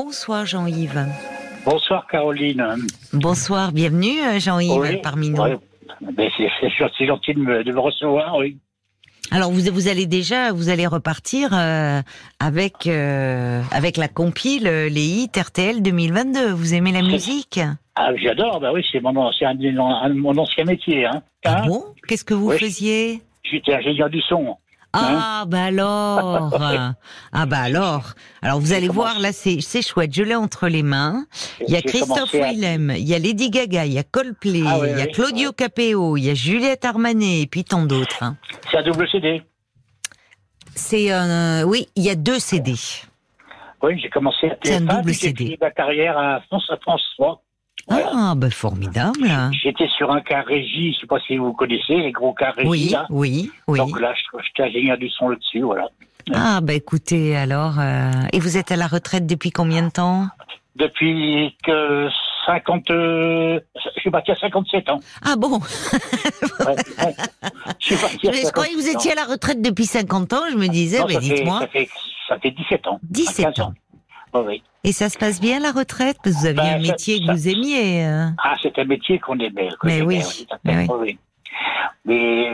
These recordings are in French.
Bonsoir Jean-Yves. Bonsoir Caroline. Bonsoir, bienvenue euh, Jean-Yves Oui, parmi nous. c'est gentil, de me, de me recevoir, oui. Alors vous, vous allez déjà, vous allez repartir euh, avec euh, avec la compile les hits RTL 2022. Vous aimez la musique? Ah, j'adore, bah oui, c'est mon, c'est un, de- un- mon ancien métier. Hein. Ah Hein bon? Qu'est-ce que vous Oui. faisiez? J'étais ingénieur du son. Ah bah alors Ah bah alors Alors vous allez voir, là c'est chouette, je l'ai entre les mains. Il y a Christophe à- Willem, il y a Lady Gaga, il y a Coldplay, Ah oui, il y a oui, Claudio ouais. Capéo, il y a Juliette Armanet et puis tant d'autres. hein. C'est un double CD. C'est euh, oui, il y a deux CD. Oui, j'ai commencé à C'est un TF1, double puis j'ai CD. fini ma carrière à France, à France 3. Voilà. Ah bah formidable. J'étais sur un car régie, je sais pas si vous connaissez, les gros cars régie, Oui, là. oui, oui. Donc là, je- j'étais ingénieur du son là-dessus, voilà. Ah bah écoutez alors euh, et vous êtes à la retraite depuis combien de temps? Depuis que 50... euh, je suis parti à 57 ans. Ah bon? Ouais, ouais. Je suis parti à Je croyais que vous 57 ans. étiez à la retraite depuis 50 ans, je me disais Non, mais dites-moi. Ça fait, ça fait 17 ans. 17 15 ans. Oui. Et ça se passe bien la retraite? Parce que vous aviez Bah, un ça- métier que vous aimiez. euh. Ah, c'est un métier qu'on aimait. Mais oui, mais oui.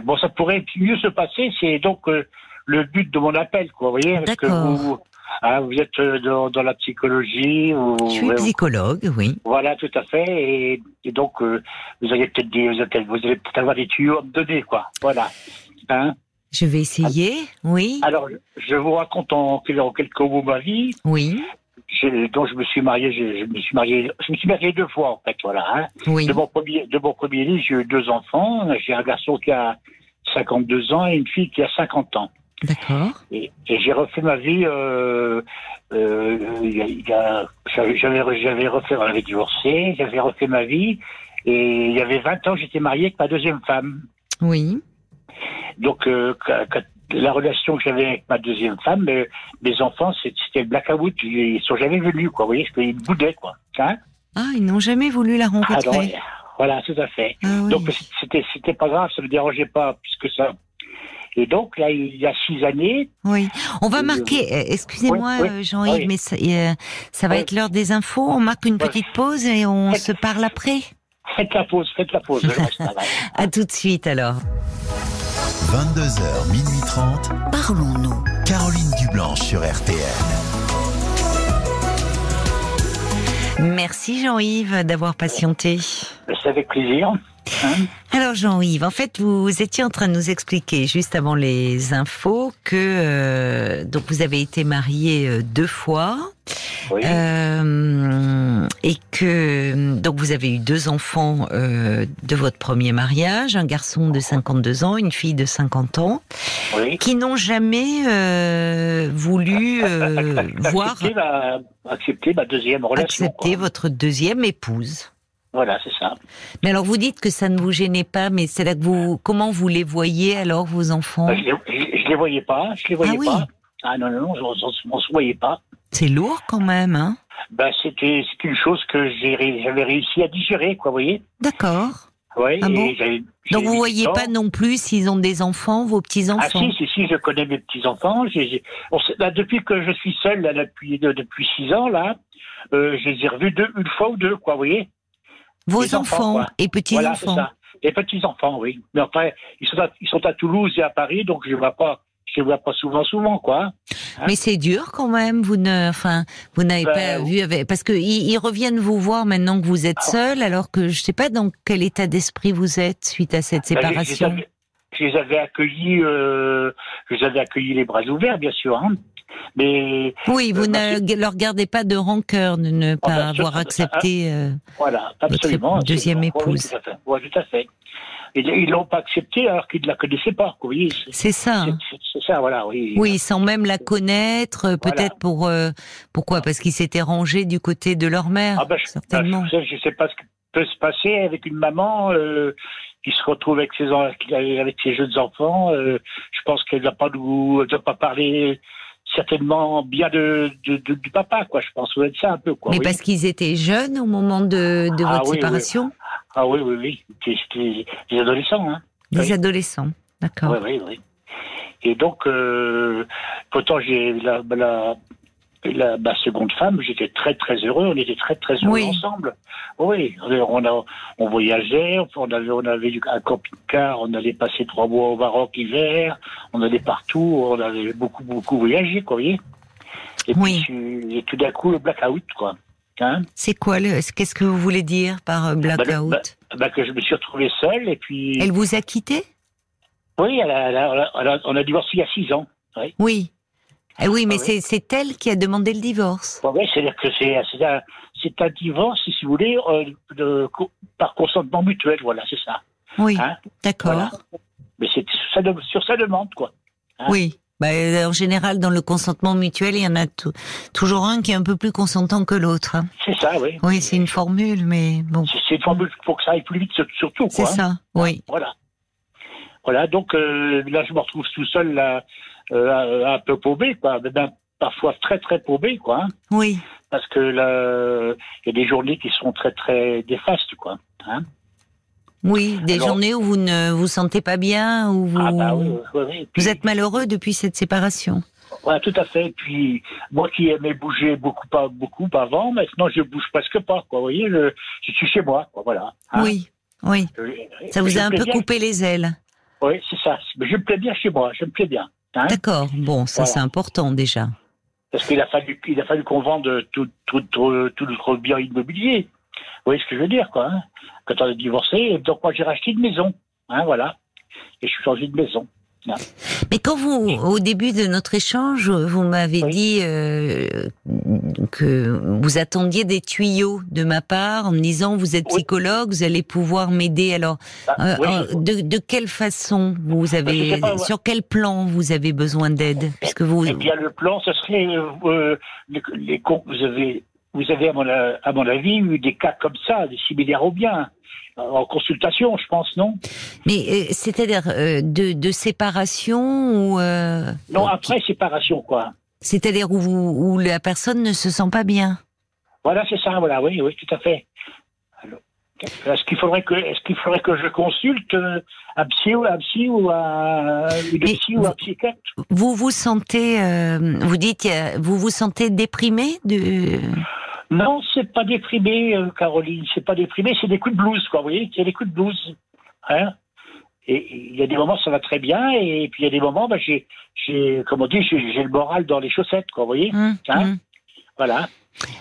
Bon, ça pourrait mieux se passer. C'est donc euh, le but de mon appel, quoi. Vous voyez, parce que D'accord. vous, hein, vous êtes euh, dans, dans la psychologie. Vous, Je suis psychologue, oui. Voilà, tout à fait. Et, et donc, euh, vous allez peut-être vous allez, avoir des tuyaux à me donner, quoi. Voilà. Hein Je vais essayer, oui, Alors, je vous raconte en, en quelques mots ma vie. oui, dont je me suis marié, je, je me suis marié, je me suis marié deux fois en fait, voilà. Hein. oui. De mon premier, de mon premier lit, j'ai eu deux enfants. J'ai un garçon qui a 52 ans et une fille qui a 50 ans. D'accord. Et, et j'ai refait ma vie. Euh, euh, j'avais, refait, on avait divorcé, j'avais refait ma vie. Et il y avait 20 ans, j'étais marié avec ma deuxième femme. Oui. Donc, euh, la relation que j'avais avec ma deuxième femme, euh, mes enfants, c'était le blackout. Ils sont jamais venus, quoi. Vous voyez, parce qu'ils boudaient, quoi. Hein Ah, ils n'ont jamais voulu la Ah, rencontrer. voilà, tout à fait. Ah oui. Donc c'était c'était pas grave, ça me dérangeait pas plus que ça. Et donc là, il y a six années, Oui, on va Euh, marquer, euh, excusez-moi oui, oui, Jean-Yves, mais ça, euh, ça va être l'heure des infos, on marque une petite pause et on Faites- se parle après. faites la pause, faites la pause. je reste. À tout de suite alors. 22h, minuit 30. Parlons-nous. Caroline Dublanche sur RTL. Merci Jean-Yves d'avoir patienté. C'est avec plaisir. Hein Alors Jean-Yves, en fait, vous étiez en train de nous expliquer juste avant les infos que euh, donc vous avez été marié euh, deux fois oui. euh, et que donc vous avez eu deux enfants euh, de votre premier mariage, un garçon de 52 ans, une fille de 50 ans, oui. qui n'ont jamais euh, voulu voir Accepter ma, accepter ma deuxième relation. accepter quoi. votre deuxième épouse. Voilà, c'est ça. Mais alors vous dites que ça ne vous gênait pas, mais c'est là que vous comment vous les voyez alors vos enfants? Bah, je, les, je les voyais pas, je les voyais Ah oui. pas. Ah non, non, non, on, on, on se voyait pas. C'est lourd quand même, hein? Ben, c'était c'est une chose que j'ai j'avais réussi à digérer, quoi, vous voyez? D'accord. Ouais, Ah bon j'ai Donc vous mis voyez pas non plus s'ils ont des enfants, vos petits Ah enfants. si, si, si, je connais mes on sait- là, depuis que je suis seul, là, depuis, de- depuis six ans, là, euh, je les ai revus deux, une fois ou deux, quoi, vous voyez? Vos les enfants, enfants et petits Voilà, c'est enfants. ça. Les petits-enfants, oui. Mais enfin, ils sont, à, ils sont à Toulouse et à Paris, donc je ne vois pas, je les vois pas souvent, souvent, quoi. Hein Mais c'est dur quand même. Vous ne, enfin, vous n'avez Ben, pas vu avec, parce que ils, ils reviennent vous voir maintenant que vous êtes Ah. seul, alors que je sais pas dans quel état d'esprit vous êtes suite à cette Ben, séparation. Je, les avais- je les avais accueillis, euh, je les avais accueillis les bras ouverts, bien sûr. Hein. Mais Oui, vous Euh, ne leur gardez pas de rancœur de ne pas ben, avoir accepté. euh, voilà, absolument. Votre deuxième absolument. Oui, épouse. tout à fait. Ouais, tout à fait. Ils l'ont pas accepté alors qu'ils ne la connaissaient pas. Voyez, c'est- ça. hein. c'est ça, voilà. Oui. Oui, sans même la connaître, euh, peut-être pour euh, pourquoi? Parce qu'ils s'étaient rangés du côté de leur mère, Ah je, certainement. ben, je, je sais pas ce qui peut se passer avec une maman euh, qui se retrouve avec ses avec ses jeunes enfants. euh, je pense qu'elle ne doit pas nous, elle doit pas parler certainement bien de, de- de- du papa, quoi. Je pense que ça un peu, quoi. Mais oui. parce qu'ils étaient jeunes au moment de, de Ah votre oui, séparation, Ah oui, oui, oui. C'était des adolescents, hein. des adolescents. D'accord. Oui, oui, oui. Et donc, euh, pourtant, j'ai la, la, la, ma seconde femme, j'étais très très heureux, on était très très heureux Oui. ensemble. Oui, on, a, on voyageait, on avait, on avait un camping-car, on allait passer trois mois au Maroc hiver, on allait partout, on avait beaucoup beaucoup voyagé, quoi, vous voyez. Et Oui. puis et tout d'un coup le blackout, quoi. Hein C'est quoi le, qu'est-ce que vous voulez dire par euh, Bah, blackout bah, bah, que je me suis retrouvé seul et puis Elle vous a quitté? Oui, elle a- elle a- elle a- on a divorcé il y a six ans. Oui. Eh oui, mais Ah oui. c'est elle qui a demandé le divorce. Ouais, c'est-à-dire que c'est un, un divorce, si vous voulez, euh, de, par consentement mutuel, voilà, c'est ça. Oui, Hein d'accord. Voilà. Mais c'est sur sa, de- sur sa demande, quoi. Hein Oui. Bah, euh, en général, dans le consentement mutuel, il y en a tou- toujours un qui est un peu plus consentant que l'autre. hein. C'est ça, oui. Oui, c'est une formule, mais bon, C'est une formule pour que ça aille plus vite, sur- surtout, c'est quoi. ça. Oui. Voilà. Voilà, donc euh, là, je me retrouve tout seul, là, un peu paumé, quoi. Parfois très, très paumé, quoi. hein. Oui. parce que là, il y a des journées qui sont très, très néfastes, quoi. Hein Oui, des Alors- journées où vous ne vous sentez pas bien, où vous, Ah bah oui, oui, oui. Puis- vous êtes malheureux depuis cette séparation. Voilà, tout à fait. Puis moi qui aimais bouger beaucoup, pas beaucoup avant, maintenant je bouge presque pas. Quoi. Vous voyez, je, je suis chez moi. Quoi, voilà. Hein. Oui, oui. Je- Ça vous a un peu bien. coupé les ailes. Oui, c'est ça. Mais je me plais bien chez moi. Je me plais bien. Hein D'accord. Bon, ça Voilà. c'est important déjà. Parce qu'il a fallu, il a fallu qu'on vende tout, tout, tout, tout notre bien immobilier. Vous voyez ce que je veux dire, quoi. Hein? Quand on a divorcé, donc moi j'ai racheté une maison. Hein, voilà. Et je suis changé de maison. Mais quand vous, au début de notre échange, vous m'avez Oui. dit euh, que vous attendiez des tuyaux de ma part en me disant vous êtes Oui. psychologue, vous allez pouvoir m'aider. Alors, Ah, euh, oui, euh, de, de quelle façon vous avez, pas, sur quel plan vous avez besoin d'aide? Puisque vous, Eh bien, le plan, ce serait euh, euh, les, les vous avez vous avez à mon, a- à mon avis eu des cas comme ça, des similaires au bien, euh, en consultation, je pense, non mais euh, c'est-à-dire euh, de, de séparation ou euh, Non, après séparation, quoi. c'est-à-dire où, la personne ne se sent pas bien. Voilà, c'est ça, voilà, oui, oui, tout à fait. Est-ce qu'il faudrait que est-ce qu'il faudrait que je consulte un psy ou un psy ou un une psy ou un vous- psychiatre? Vous vous sentez, euh, vous dites, vous vous sentez déprimé de. Non, c'est pas déprimé, euh, Caroline, c'est pas déprimé, c'est des coups de blues, quoi, vous voyez, c'est des coups de blues. Hein et il y a des moments ça va très bien, et puis il y a des moments, bah, j'ai, j'ai, comme on dit, j'ai, le moral dans les chaussettes, quoi, vous voyez. Hum, Hein hum. Voilà.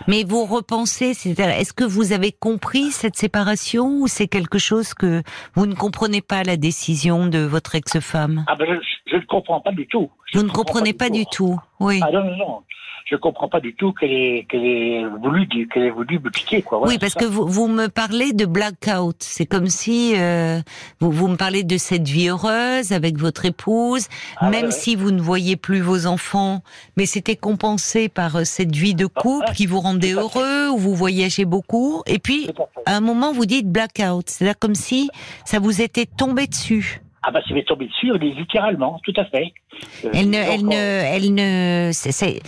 Mais vous repensez, c'est-à-dire, est-ce que vous avez compris cette séparation ou c'est quelque chose que vous ne comprenez pas la décision de votre ex-femme? Ah ben, je, je ne comprends pas du tout. Je Vous ne comprenez pas du tout. Oui. Ah non, non, non. Je comprends pas du tout qu'elle ait, qu'elle ait voulu, qu'elle ait voulu me quoi. Voilà, oui, parce c'est que vous, vous me parlez de blackout. C'est comme si euh, vous, vous me parlez de cette vie heureuse avec votre épouse, Ah, même ouais, si vous ne voyez plus vos enfants, mais c'était compensé par euh, cette vie de couple ouais, qui vous rendait heureux, où vous voyagez beaucoup, et puis à un moment vous dites blackout. C'est-à-dire comme si ça vous était tombé dessus. Ah bah, ça m'est tombé dessus, littéralement, tout à fait. Euh, Elle ne, elle ne, elle ne, c'est- c'est-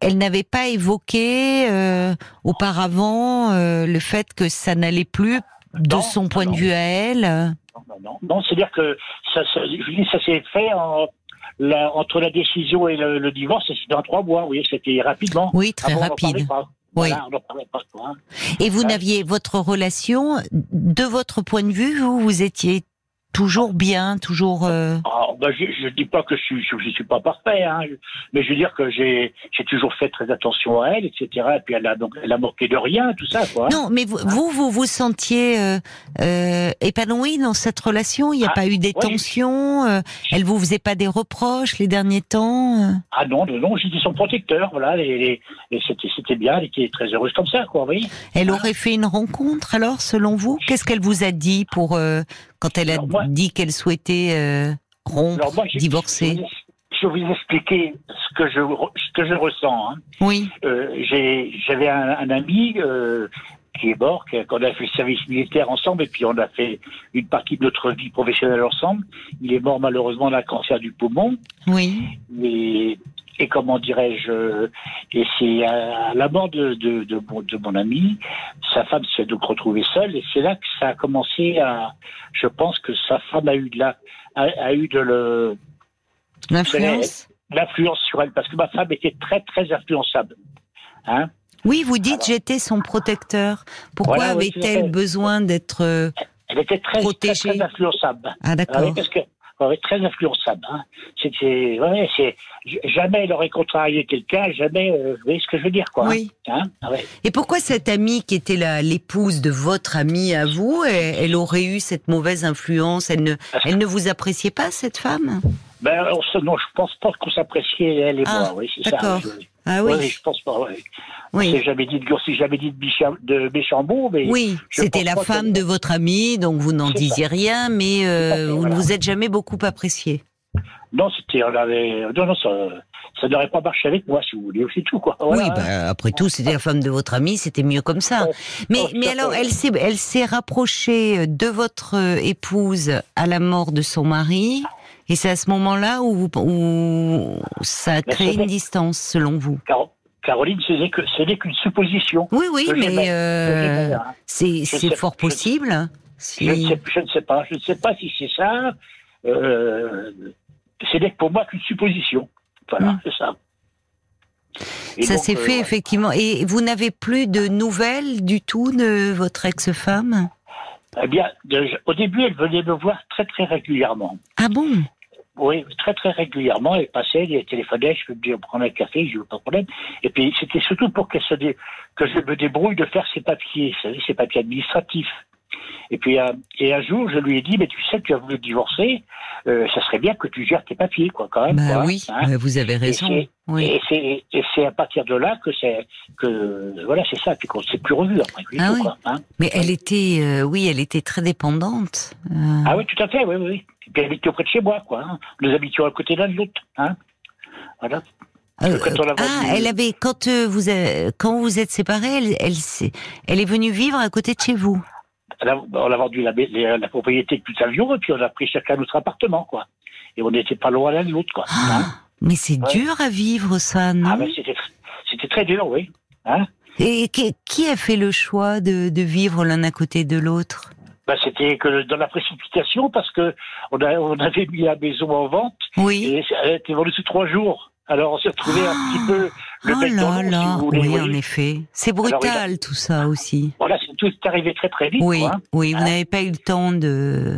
elle n'avait pas évoqué euh, auparavant euh, le fait que ça n'allait plus de Non, son point non. de vue à elle. Non, non, non. Non, c'est-à-dire que ça, ça, je dis, ça s'est fait en, la- entre la décision et le, le divorce, c'était dans trois mois. Voyez, c'était rapidement. Oui, très Avant, rapide. Oui. Et vous n'aviez votre relation, de votre point de vue, vous, vous étiez toujours bien, toujours. euh, Alors, ben, je ne dis pas que je suis, je, je suis pas parfait, hein, mais je veux dire que j'ai j'ai toujours fait très attention à elle, etc. Et puis elle a donc elle a manqué de rien, tout ça, quoi. Non, mais vous, vous, vous vous sentiez euh, euh, épanoui dans cette relation? Il n'y a Ah, pas eu des ouais. tensions. euh, elle vous faisait pas des reproches les derniers temps. euh? Ah non, non, non, j'étais son protecteur, voilà, et, et- et c'était c'était bien, elle était très heureuse comme ça, quoi, vous voyez. Elle aurait fait une rencontre alors, selon vous? Qu'est-ce qu'elle vous a dit pour euh, quand elle a moi- dit qu'elle souhaitait euh, rompre, Alors moi, je- divorcer Je vais vous expliquer ce que je ce que je ressens. hein. Oui, Euh, J'avais un, un ami euh, qui est mort, qu'on a fait le service militaire ensemble, et puis on a fait une partie de notre vie professionnelle ensemble. Il est mort malheureusement d'un cancer du poumon. oui, Et, et comment dirais-je Et c'est à la mort de, de, de, mon, de mon ami, sa femme s'est donc retrouvée seule, et c'est là que ça a commencé à. Je pense que sa femme a eu de la, a, a eu de le, l'influence. l'influence sur elle, parce que ma femme était très très influençable. Hein Oui, vous dites Alors- j'étais son protecteur. Pourquoi Voilà, oui, avait-elle besoin d'être euh, Elle était très, très, Protégée? très influençable. Ah Ah d'accord. parce que ouais, très influençable. Hein. C'était, ouais, c'est jamais elle aurait contrarié quelqu'un, jamais. euh, vous voyez ce que je veux dire, quoi. Oui. Hein Ah ouais. Et pourquoi cette amie qui était la- l'épouse de votre amie à vous, elle, elle aurait eu cette mauvaise influence? Elle ne, elle ne vous appréciait pas cette femme? Ben, on se- non, je pense pas qu'on s'appréciait elle et Ah, moi. Oui, c'est ça. Je- Ah oui. je pense pas. Ouais. Oui. s'est jamais dit de, s'est jamais dit de, Bicha- de méchant mot, mais Oui, c'était la femme que- de votre amie, donc vous n'en C'est ça. disiez rien, mais euh, vous ne voilà. vous êtes jamais beaucoup apprécié. non, c'était, on avait, non, non, ça, ça n'aurait pas marché avec moi, si vous voulez, c'est tout, quoi. Voilà, oui, bah, après tout, c'était la femme de votre amie, c'était mieux comme ça. Ouais. Mais, Oh, mais alors, elle s'est, elle s'est rapprochée de votre euh, épouse à la mort de son mari, et c'est à ce moment-là où, où ça a c'était- une distance, selon vous. Car- Caroline, ce n'est qu'une supposition. Oui, oui, mais euh, c'est, fort possible. Si- Je ne sais, je ne sais pas. Je ne sais pas si c'est ça. Euh, ce n'est pour moi qu'une supposition. Voilà, Mm. c'est ça. Et ça s'est euh, fait effectivement. Et vous n'avez plus de nouvelles du tout de votre ex-femme? Eh bien, au début, elle venait me voir très très régulièrement. Ah bon? Oui, très très régulièrement. Elle passait, elle téléphonait, je peux me dire prendre un café, je n'ai pas de problème. Et puis c'était surtout pour que je me débrouille de faire ses papiers, ses papiers administratifs. Et puis euh, et un jour, je lui ai dit, mais tu sais, tu as voulu divorcer, euh, ça serait bien que tu gères tes papiers, quoi, quand même. Bah quoi, oui, hein. bah vous avez raison. Et c'est à partir de là que c'est que voilà c'est ça puis qu'on s'est plus revu après Ah tout, oui. quoi, hein. Mais elle était, euh, oui, elle était très dépendante. Euh, Ah oui tout à fait oui oui. Et puis elle habitait auprès de chez moi quoi. Hein. Nous habitions à côté l'un de l'autre. Hein. Voilà. euh, ah, elle avait quand euh, vous quand vous êtes séparés, elle, elle, elle est venue vivre à côté de chez vous. A- on a vendu la, la, la propriété de tout avion et puis on a pris chacun notre appartement quoi. Et on n'était pas loin l'un de l'autre quoi. hein. Ah, mais c'est Ouais. dur à vivre ça, non Ah ben c'était tr- c'était très dur oui. Hein. Et qui, a fait le choix de, de vivre l'un à côté de l'autre? Ben, c'était que dans la précipitation parce que on, a, on avait mis la maison en vente Oui. et elle était vendue sous trois jours. Alors on s'est retrouvé un petit peu le oh bec dans là l'eau, si là, vous voulez. oui, en effet. C'est brutal tout ça aussi. Voilà, tout est arrivé très très vite. Oui, quoi, hein. oui, vous Hein n'avez pas eu le temps de.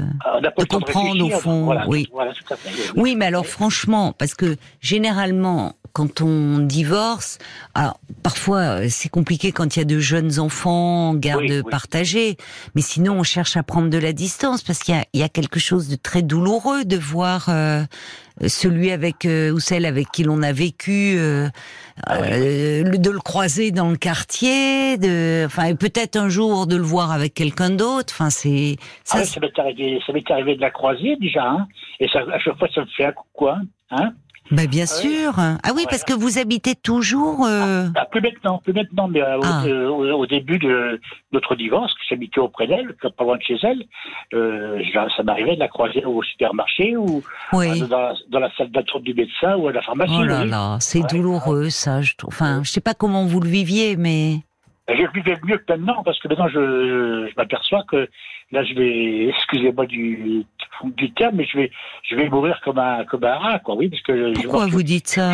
Temps comprendre, au fond, Voilà, oui. voilà, tout à fait. oui. Oui, mais alors franchement, parce que généralement, quand on divorce, alors parfois c'est compliqué quand il y a de jeunes enfants, garde Oui, oui. partagée, mais sinon on cherche à prendre de la distance parce qu'il y a, il y a quelque chose de très douloureux de voir euh, celui avec euh, ou celle avec qui l'on a vécu, euh, Ah de le croiser dans le quartier, de, enfin peut-être un jour de le voir avec quelqu'un d'autre. Enfin c'est Ah ça, oui, ça m'est arrivé, ça m'est arrivé de la croiser déjà, hein, et ça, à chaque fois ça me fait un coucou, hein. hein. bah, bien Ah oui. sûr. Ah oui, Voilà. parce que vous habitez toujours. euh, Ah, plus maintenant, plus maintenant, mais euh, au- Ah. euh, début de notre divorce, que j'habitais auprès d'elle, pas loin de chez elle, euh, ça m'arrivait de la croiser au supermarché ou Oui. dans, dans la salle d'attente du médecin ou à la pharmacie. Oh là oui. là, c'est Ouais. douloureux ça. Je trouve. Enfin, je sais pas comment vous le viviez, mais Je vivais mieux que maintenant, parce que maintenant, je, je m'aperçois que là, je vais, excusez-moi du, du terme, mais je vais, je vais mourir comme un, comme un rat, quoi, oui, parce que je, pourquoi retrouve- vous dites ça,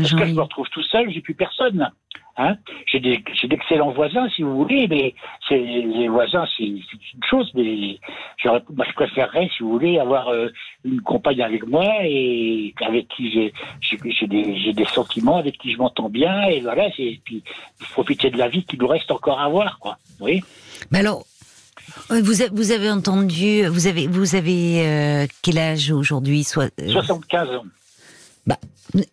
parce que je me retrouve tout seul, j'ai plus personne. Hein j'ai des, j'ai d'excellents voisins, si vous voulez, mais c'est, les voisins, c'est, une chose, mais moi, je préférerais, si vous voulez, avoir euh, une compagne avec moi et avec qui j'ai, j'ai, des, j'ai des sentiments, avec qui je m'entends bien, et voilà, c'est, puis profiter de la vie qui nous reste encore à voir, quoi. Oui. Mais alors, euh, vous avez, vous avez entendu, vous avez, vous avez euh, quel âge aujourd'hui Soit, euh, 75 ans.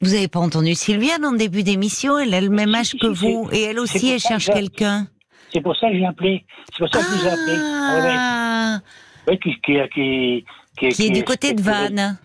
Vous avez pas entendu Sylvia dans le début d'émission Elle a le même âge que vous, et elle aussi, elle cherche quelqu'un. C'est pour ça que j'ai appelé. C'est pour ça que je vous ai appelé. Ouais. Ah, Ouais, qui, qui, qui, qui, qui est du côté de Vannes.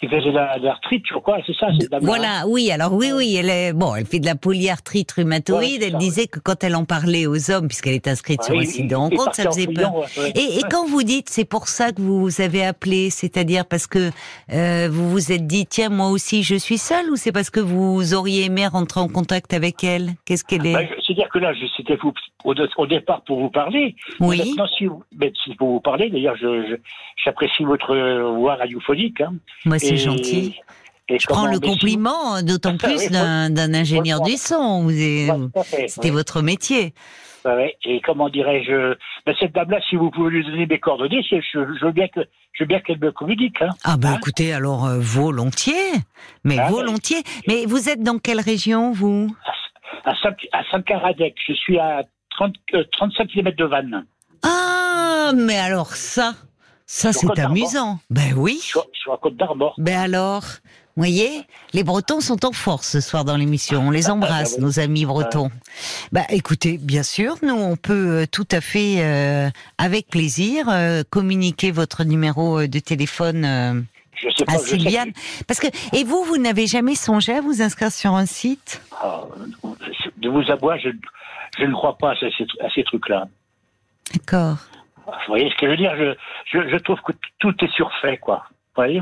Qui faisait la, la retraite, je crois, c'est ça. Voilà, oui, alors oui, oui, elle est, bon, elle fait de la polyarthrite rhumatoïde. Ouais, elle ça, disait que quand elle en parlait aux hommes, puisqu'elle est inscrite Ouais, sur un site de rencontre, ça faisait peur. Et, et quand vous dites, c'est pour ça que vous avez appelé, c'est-à-dire parce que euh, vous vous êtes dit, tiens, moi aussi, je suis seule, ou c'est parce que vous auriez aimé rentrer en contact avec elle? Qu'est-ce qu'elle est? Bah, je- C'est-à-dire que là, je- c'était vous- au, au départ pour vous parler. Oui. Maintenant, si vous, mais si pour vous parler, d'ailleurs, je, je- j'apprécie votre euh, voix radiophonique. Hein. Moi, c'est gentil. Et Je prends le compliment, d'autant Oui, plus d'un ingénieur du son. C'était votre métier. Et comment dirais-je ben, Cette dame-là, si vous pouvez lui donner mes coordonnées, je, je, veux bien que je veux bien qu'elle me communique. Hein. Ah ben Hein? écoutez, alors euh, volontiers, mais Ah, volontiers. Mais vous êtes dans quelle région, vous? À, à Saint-Caradec, je suis à 30, euh, 35 km de Vannes. Ah, mais alors ça, ça c'est amusant. Ben oui. Je suis, je suis à Côte d'Armor. Ben alors, vous voyez, les Bretons sont en force ce soir dans l'émission. On les embrasse, Ah, oui. nos amis bretons. Bah écoutez, bien sûr, nous on peut euh, tout à fait, euh, avec plaisir, euh, communiquer votre numéro de téléphone euh, Je sais pas. à sais Sylviane. Parce que et vous, vous n'avez jamais songé à vous inscrire sur un site? Ah, de vous avoir, je, je ne crois pas à ces, à ces trucs-là. D'accord. Vous voyez ce que je veux dire? Je, je, trouve que tout est surfait, quoi. Vous voyez?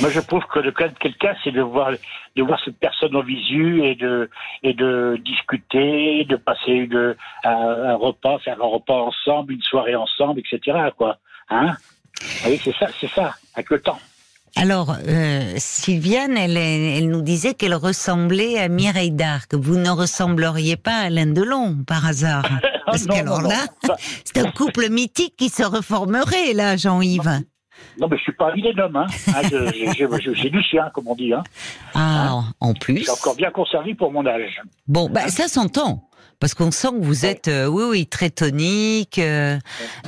Moi, je trouve que le cas quelqu'un, c'est de voir, de voir cette personne en visu et de, et de discuter, de passer une, un, un repas, faire un repas ensemble, une soirée ensemble, etc. Quoi. Hein? Vous voyez, c'est ça, c'est ça, avec le temps. Alors, euh, Sylviane, elle, elle nous disait qu'elle ressemblait à Mireille d'Arc. Vous ne ressembleriez pas à Alain Delon, par hasard. Parce Ah, non, qu'alors là, c'est un couple mythique qui se reformerait, là, Jean-Yves. Non, mais je suis pas un homme. Hein. Hein, je- je- je- je- J'ai du chien, comme on dit. Hein. Ah, en Je plus. suis encore bien conservé pour mon âge. Bon, bah, ça s'entend. Parce qu'on sent que vous êtes, euh, oui, oui, très tonique. euh,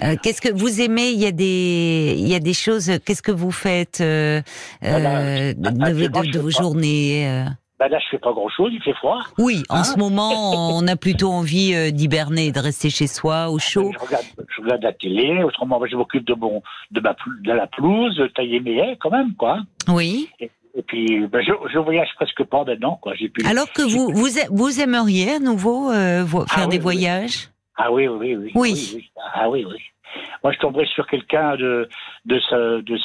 euh, qu'est-ce que vous aimez? Il y a des, il y a des choses. Qu'est-ce que vous faites Voilà. de, Actuellement, de- de je fais vos journées Ben là, je fais pas grand-chose, il fait froid. Oui, en Hein? ce moment, on a plutôt envie d'hiberner, de rester chez soi, au chaud. Je regarde, je regarde la télé, autrement, je m'occupe de mon, de ma, de la pelouse, tailler mes haies, quand même, quoi. Oui. Et puis, ben, je, je voyage presque pas quoi. Pu. Alors que vous, vous, aimeriez à nouveau euh, Ah faire oui, des oui. voyages? Ah oui, oui, oui. Oui. Ah oui, oui. Moi, je tomberai sur quelqu'un de, de,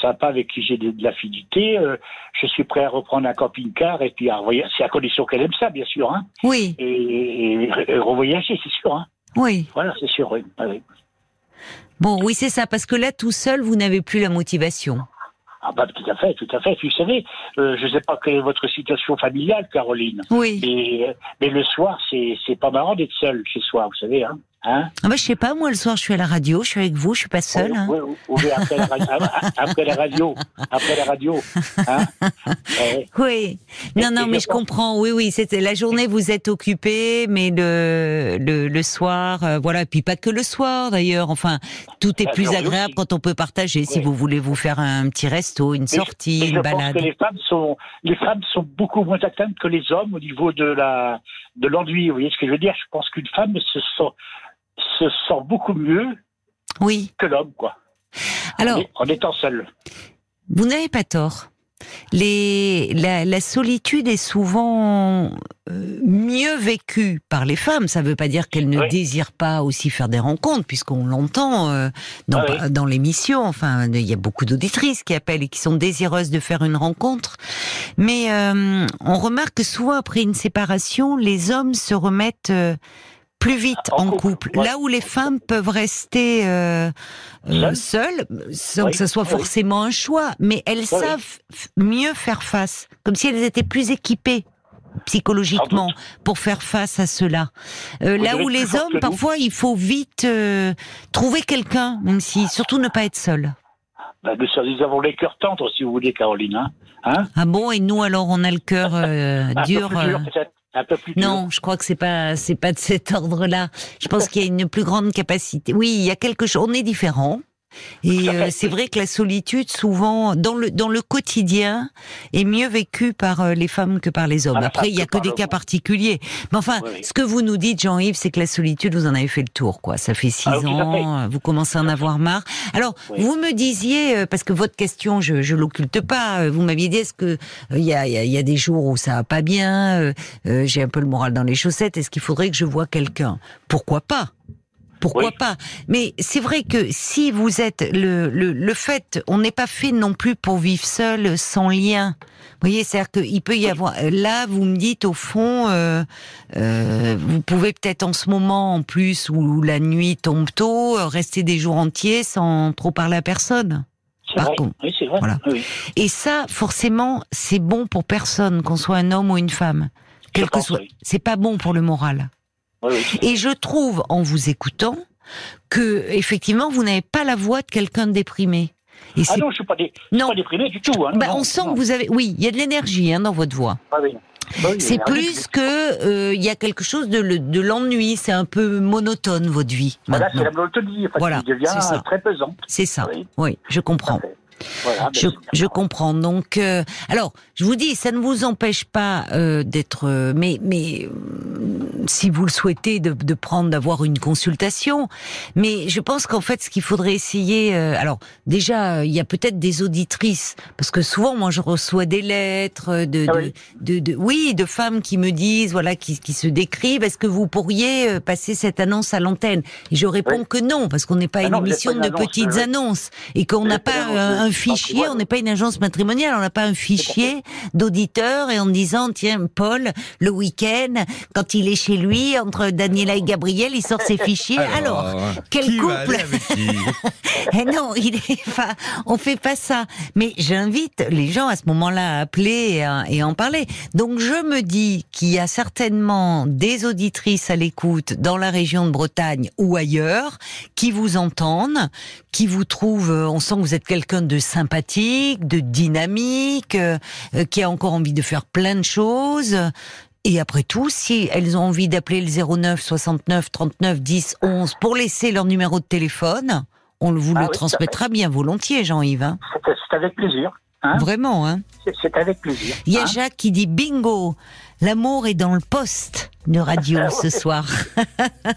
sympa avec qui j'ai de, de l'affinité. euh, je suis prêt à reprendre un camping-car et puis à revoya- C'est à condition qu'elle aime ça, bien sûr, hein. Oui, Et, et, et revoyager, c'est sûr, hein. oui. Voilà, c'est sûr, oui. Ah, oui. Bon, oui, c'est ça, parce que là, tout seul, vous n'avez plus la motivation. Ah bah, tout à fait, tout à fait. Vous savez, euh, je ne sais pas quelle est votre situation familiale, Caroline. Oui. Mais, mais le soir, c'est c'est pas marrant d'être seul chez soi, vous savez, hein. Hein Ah bah, je sais pas, moi, le soir, je suis à la radio, je suis avec vous, je suis pas seule. Oui, hein. oui, oui, après, la, ra- après la radio, après la radio, hein. Oui. Non, non, mais je comprends. Oui, oui. C'était la journée, vous êtes occupé, mais le le, le soir, euh, voilà. Et puis pas que le soir, d'ailleurs. Enfin, tout est La plus agréable aussi. quand on peut partager. Si vous voulez vous faire un petit resto, une Mais sortie, mais je une pense balade. que les femmes sont, les femmes sont beaucoup moins atteintes que les hommes au niveau de la, de l'ennui. Vous voyez ce que je veux dire? Je pense qu'une femme se sent, se sent beaucoup mieux Oui. que l'homme, quoi. Alors, en étant seul. Vous n'avez pas tort. Les, la, la solitude est souvent euh, mieux vécue par les femmes. Ça ne veut pas dire qu'elles ne Oui. désirent pas aussi faire des rencontres, puisqu'on l'entend euh, dans, Ah oui. dans l'émission. Enfin, il y a beaucoup d'auditrices qui appellent et qui sont désireuses de faire une rencontre. Mais euh, on remarque que souvent après une séparation, les hommes se remettent euh, plus vite En en couple, couple. ouais. Là où les femmes peuvent rester euh, euh, seules, sans Oui, que ce soit oui. forcément un choix, mais elles savent mieux faire face, comme si elles étaient plus équipées psychologiquement pour faire face à cela. Euh, là où les hommes, parfois, il faut vite trouver quelqu'un, même si surtout ne pas être seul. Ben, nous, avons les cœurs tendres, si vous voulez, Caroline. Hein hein Ah bon? Et nous alors, on a le cœur dur. dur, peut-être. Un peu plus dur. Non, je crois que c'est pas c'est pas de cet ordre-là. Je pense qu'il y a une plus grande capacité. Oui, il y a quelque chose. On est différent. Et euh, c'est vrai que la solitude, souvent, dans le dans le quotidien, est mieux vécue par euh, les femmes que par les hommes. Ah, Après, il y a que des cas particuliers. Mais enfin, Oui, oui. ce que vous nous dites, Jean-Yves, c'est que la solitude, vous en avez fait le tour, quoi. Ça fait six Ah, ans, euh, vous commencez à en avoir marre. Alors, vous me disiez, euh, parce que votre question, je je l'occulte pas. Vous m'aviez dit, est-ce que euh, il y a il y a- y a des jours où ça va pas bien, euh, euh, j'ai un peu le moral dans les chaussettes. Est-ce qu'il faudrait que je voie quelqu'un? Pourquoi pas? Pourquoi Oui. pas? Mais c'est vrai que si vous êtes le, le, le fait, on n'est pas fait non plus pour vivre seul, sans lien. Vous voyez, c'est-à-dire qu'il peut y avoir. Là, vous me dites au fond, euh, euh, vous pouvez peut-être en ce moment, en plus où la nuit tombe tôt, rester des jours entiers sans trop parler à personne. Par vrai. contre. Oui, c'est vrai. Voilà. Oui. Et ça, forcément, c'est bon pour personne, qu'on soit un homme ou une femme. Quel que soit. C'est pas bon pour le moral. Oui, oui. Et je trouve, en vous écoutant, que effectivement, vous n'avez pas la voix de quelqu'un de déprimé. Et Ah non, je suis pas, dé... je suis pas déprimé du tout. Hein. bah, Non, on sent non. que vous avez, oui, il y a de l'énergie hein, dans votre voix. Ah oui. Ah oui, C'est plus que euh, il y a quelque chose de, le- de l'ennui. C'est un peu monotone votre vie. Voilà, maintenant. c'est la monotonie. Voilà, devient très pesante. C'est ça. Oui. Oui, je comprends. Voilà, ben, Je, je comprends. Donc, euh, alors, je vous dis, ça ne vous empêche pas euh, d'être, euh, mais, mais si vous le souhaitez, de, de prendre, d'avoir une consultation. Mais je pense qu'en fait, ce qu'il faudrait essayer, alors déjà, il y a peut-être des auditrices, parce que souvent, moi, je reçois des lettres de, Ah de, oui. de, de- oui, de femmes qui me disent, voilà, qui, qui se décrivent. Est-ce que vous pourriez passer cette annonce à l'antenne? Et je réponds Oui. que non, parce qu'on n'est pas Ah une non, émission pas une de annonce, petites annonces et qu'on n'a pas un, fichier, voilà. on n'est pas une agence matrimoniale, on n'a pas un fichier d'auditeurs et en disant tiens Paul le week-end quand il est chez lui entre Daniela et Gabriel il sort ses fichiers. Alors, quel qui va couple aller avec qui eh non, il est, enfin, on fait pas ça. Mais j'invite les gens à ce moment-là à appeler et, à- et en parler. Donc je me dis qu'il y a certainement des auditrices à l'écoute dans la région de Bretagne ou ailleurs qui vous entendent, qui vous trouvent. On sent que vous êtes quelqu'un de sympathique, de dynamique, euh, euh, qui a encore envie de faire plein de choses. Et après tout, si elles ont envie d'appeler le 09 69 39 10 11 pour laisser leur numéro de téléphone, on vous Ah le oui, transmettra bien volontiers, Jean-Yves. hein. C'est avec plaisir. Hein Vraiment, hein. C'est- c'est avec plaisir. Il y a hein. Jacques qui dit bingo, l'amour est dans le poste de radio ce soir.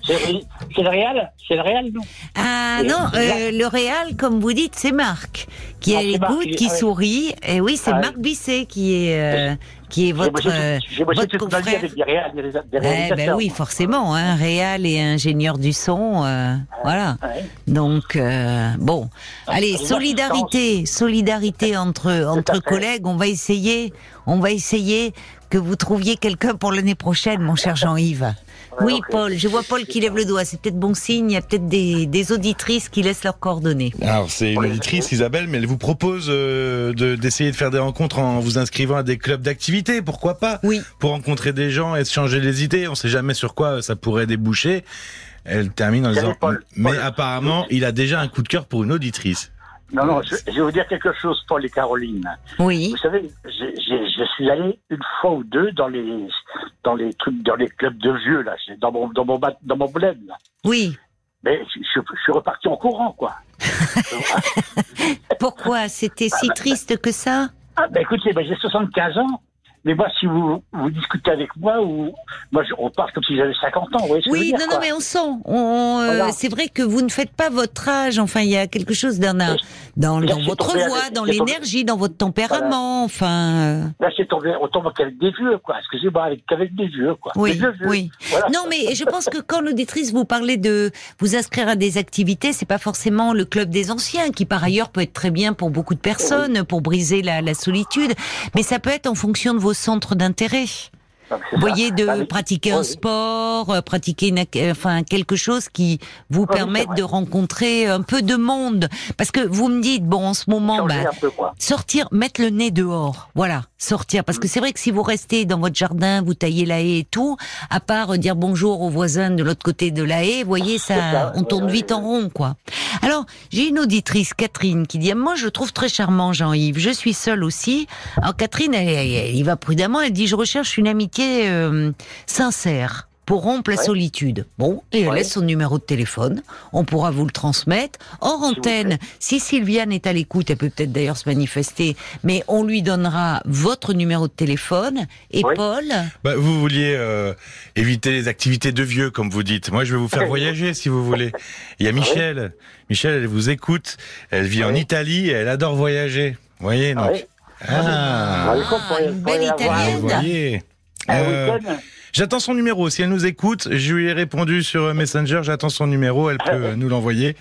C'est le réel C'est le réel, non Ah non, euh, le réal, comme vous dites, c'est Marc qui est Ah, à Marc l'écoute, qui- ah oui. sourit. Et oui, c'est Ah. Marc Bisset qui est euh, qui est votre j'ai bossé votre toute ma vie confrère. avec des, réal, des, réal- des Eh réalisateurs. ben oui, forcément, hein, réal et ingénieur du son, euh, voilà. Ouais. Donc euh, bon, allez, les solidarité, solidarité entre entre collègues. On va essayer, on va essayer que vous trouviez quelqu'un pour l'année prochaine, mon cher Jean-Yves. Oui. Paul, je vois Paul qui lève le doigt. C'est peut-être bon signe. Il y a peut-être des, des auditrices qui laissent leurs coordonnées. Alors c'est une auditrice Isabelle, mais elle vous propose euh, de- d'essayer de faire des rencontres en vous inscrivant à des clubs d'activité, pourquoi pas Oui. Pour rencontrer des gens et se changer les idées, on sait jamais sur quoi ça pourrait déboucher. Elle termine en disant Paul. mais Paul. apparemment il a déjà un coup de cœur pour une auditrice. Non, non, je, je vais vous dire quelque chose, Paul et Caroline. Oui. Vous savez, je suis allé une fois ou deux dans les dans les trucs, dans les clubs de vieux là, dans mon dans mon ba- dans mon bled. Là. Oui. Mais je, je- je suis reparti en courant, quoi. Pourquoi C'était si triste que ça? Ah, ben écoutez, ben, j'ai 75 ans. Mais moi, si vous, vous discutez avec moi, ou moi, je, on parle comme si j'avais 50 ans. Vous que Oui, dire, non, non, mais on sent. On, euh, Voilà. C'est vrai que vous ne faites pas votre âge. Enfin, il y a quelque chose d'un dans, dans votre tombé voix, avec- dans l'énergie, dans votre tempérament. Enfin, euh, Là, c'est tombé, on tombe qu'avec des vieux, quoi. Excusez-moi, avec, qu'avec des vieux, quoi. Oui, vieux oui. Voilà. Non, mais je pense que quand l'auditrice vous parlait de vous inscrire à des activités, c'est pas forcément le club des anciens, qui par ailleurs peut être très bien pour beaucoup de personnes, pour briser la, la solitude, mais ça peut être en fonction de vos centres d'intérêt. Vous voyez, de Ah oui. pratiquer un sport, euh, pratiquer une, euh, enfin quelque chose qui vous permette de rencontrer un peu de monde. Parce que vous me dites, bon, en ce moment, bah, peu, sortir, mettre le nez dehors, voilà, sortir. Parce Mm. que c'est vrai que si vous restez dans votre jardin, vous taillez la haie et tout, à part euh, dire bonjour aux voisins de l'autre côté de la haie, vous voyez, ça, ça, on tourne vite en rond, quoi. Alors, j'ai une auditrice, Catherine, qui dit, moi, je trouve très charmant, Jean-Yves. Je suis seule aussi. Alors, Catherine, elle, elle- elle y va prudemment. Elle dit, je recherche une amitié euh, sincère pour rompre la Ouais. solitude. Bon, et elle Ouais. laisse son numéro de téléphone. On pourra vous le transmettre. Hors antenne, si Sylviane est à l'écoute, elle peut peut-être d'ailleurs se manifester, mais on lui donnera votre numéro de téléphone. Et. Paul, Bah, vous vouliez euh, éviter les activités de vieux, comme vous dites. Moi, je vais vous faire voyager si vous voulez. Il y a Michel. Michel, elle vous écoute. Elle vit en. Italie et elle adore voyager. Vous voyez, donc. Ah, qu'on pourrait- une belle vous Italienne. voyez. Un Euh. J'attends son numéro. Si elle nous écoute, je lui ai répondu sur euh, Messenger. J'attends son numéro. Elle peut euh, nous l'envoyer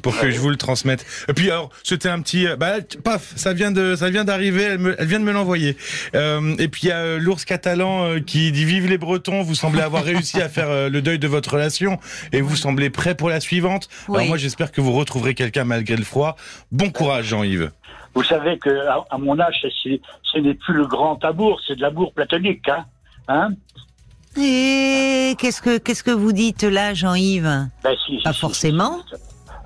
pour que je vous le transmette. Et puis alors, c'était un petit, bah, paf, ça vient de, ça vient d'arriver. Elle, me- elle vient de me l'envoyer. Euh, et puis il y a l'ours catalan qui dit vive les Bretons. Vous semblez avoir réussi à faire le deuil de votre relation et vous semblez prêt pour la suivante. Oui. Alors moi, j'espère que vous retrouverez quelqu'un malgré le froid. Bon courage, Jean-Yves. Vous savez que à, à mon âge, ce n'est plus le grand amour, c'est de l'amour platonique. Hein hein Et qu'est-ce que qu'est-ce que vous dites là, Jean-Yves Ben, si, si, Pas si, forcément.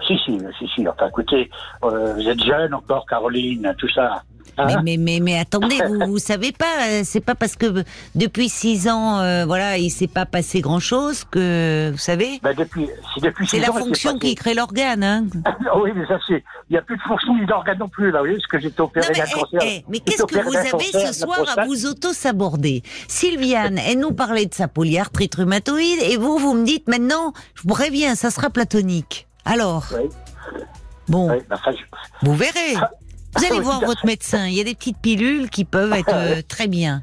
Si, si, si, si. Enfin, écoutez, euh, vous êtes jeune encore, Caroline, tout ça. Mais, Hein mais, mais, mais attendez, vous, vous savez pas, euh, c'est pas parce que depuis six ans, euh, voilà, il s'est pas passé grand chose que, vous savez, ben, depuis, si depuis c'est la ans, fonction passé- qui crée l'organe, hein. oui, mais ça, c'est. Il n'y a plus de fonction ni d'organe non plus, là, vous voyez, parce que Non, opéré mais, d'un eh, cancer. eh, mais qu'est-ce que vous avez ce soir à vous auto-saborder? Sylviane, elle nous parlait de sa polyarthrite rhumatoïde, et vous, vous me dites maintenant, je vous préviens, ça sera platonique. Alors, Oui. bon, Oui, ben, enfin, je- vous verrez. Vous allez oui, voir votre médecin, il y a des petites pilules qui peuvent être euh, très bien.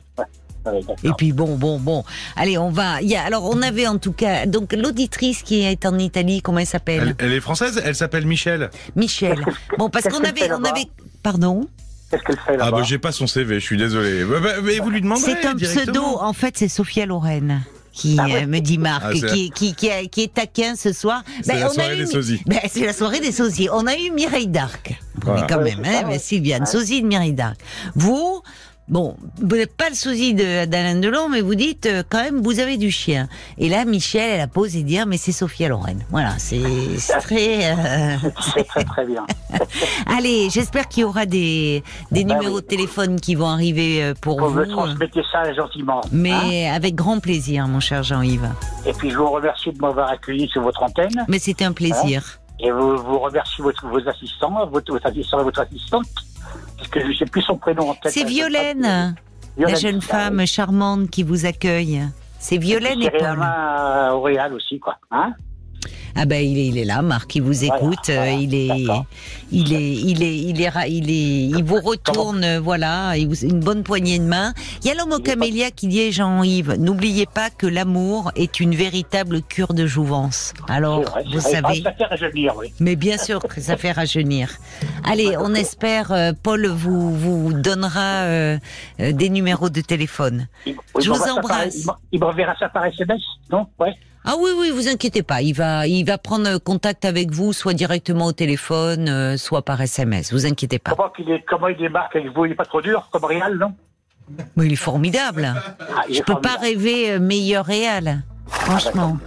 d'accord. Et puis bon, bon, bon. Allez, on va. Il y a, alors, on avait en tout cas donc l'auditrice qui est en Italie. Comment elle s'appelle? Elle, elle est française. Elle s'appelle Michel. Michel. Bon, parce qu'on avait, on avait. Pardon? Qu'est-ce qu'elle fait Ah bah j'ai pas son CV. Je suis désolé. Bah, bah, mais vous lui demanderez C'est un pseudo. En fait, c'est Sophia Loren. Qui Ah ouais. euh, me dit Marc, Ah, qui, qui, qui, a- qui est taquin ce soir. C'est la on a soirée eu des sosies. Ben, c'est la soirée des sosies. On a eu Mireille d'Arc. Voilà. Mais quand Ouais, même, hein, ouais. mais Sylviane, Ouais. sosie de Mireille d'Arc. Vous, bon, vous n'êtes pas le sosie de- d'Alain Delon, mais vous dites euh, quand même, vous avez du chien. Et là, Michel, elle a posé dire, mais c'est Sophia Loren. Voilà, c'est très. euh, C'est très très bien. Allez, j'espère qu'il y aura des, des Bah numéros oui. de téléphone qui vont arriver euh, pour Vous me vous. transmettez ça gentiment. hein. Mais avec grand plaisir, mon cher Jean-Yves. Et puis je vous remercie de m'avoir accueilli sur votre antenne. Mais c'était un plaisir. Et vous, vous remercie votre, vos assistants, votre, votre assistant et votre assistante. Parce que je ne sais plus son prénom en tête. C'est Violaine, la jeune femme charmante qui vous accueille. C'est Violaine et C'est Paul. Romain Auréal aussi, quoi. Hein Ah ben il est, il est là, Marc, il vous écoute, euh, voilà, il est, il est, il est, il est, il est, il vous retourne, euh, voilà, il vous- une bonne poignée de main. Il y a l'homme au camélia qui dit Jean-Yves, n'oubliez pas que l'amour est une véritable cure de jouvence. Alors, vrai, vous vrai. savez. Ah, Ça fait rajeunir, oui. Mais bien sûr que ça fait rajeunir. Allez, on espère, euh, Paul vous, vous donnera euh, des numéros de téléphone. Il- Je vous par- embrasse. il me reverra ça par SMS, non? Ouais. Ah oui, oui, vous inquiétez pas, il va, il va prendre contact avec vous, soit directement au téléphone, euh, soit par SMS. Vous inquiétez pas. Comment, qu'il est, comment il démarque avec vous? Il n'est pas trop dur, comme Réal, non? Mais il est formidable. Ah, il Je est peux pas formidable. rêver euh, meilleur réal. Franchement.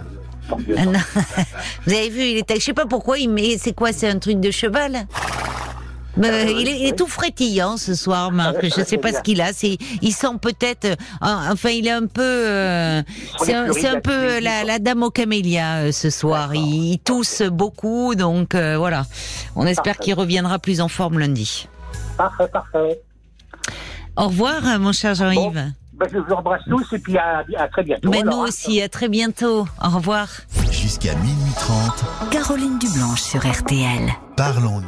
Tant mieux. Ah. Vous avez vu, il est, je sais pas pourquoi il met, c'est quoi, c'est un truc de cheval? Mais il, est, il est tout frétillant ce soir, Marc. Je sais pas ce qu'il a. C'est, il sent peut-être, euh, enfin, il est un peu, euh, c'est un, c'est un peu la, la dame au camélia euh, ce soir. Il, il tousse beaucoup, donc euh, voilà. On espère Parfait. qu'il reviendra plus en forme lundi. Parfait, parfait. Au revoir, mon cher Jean-Yves. Ben, je vous embrasse tous et puis à, à très bientôt. Mais nous hein. aussi, à très bientôt. Au revoir. Jusqu'à minuit 30, Caroline Dublanche sur RTL. parlons-nous.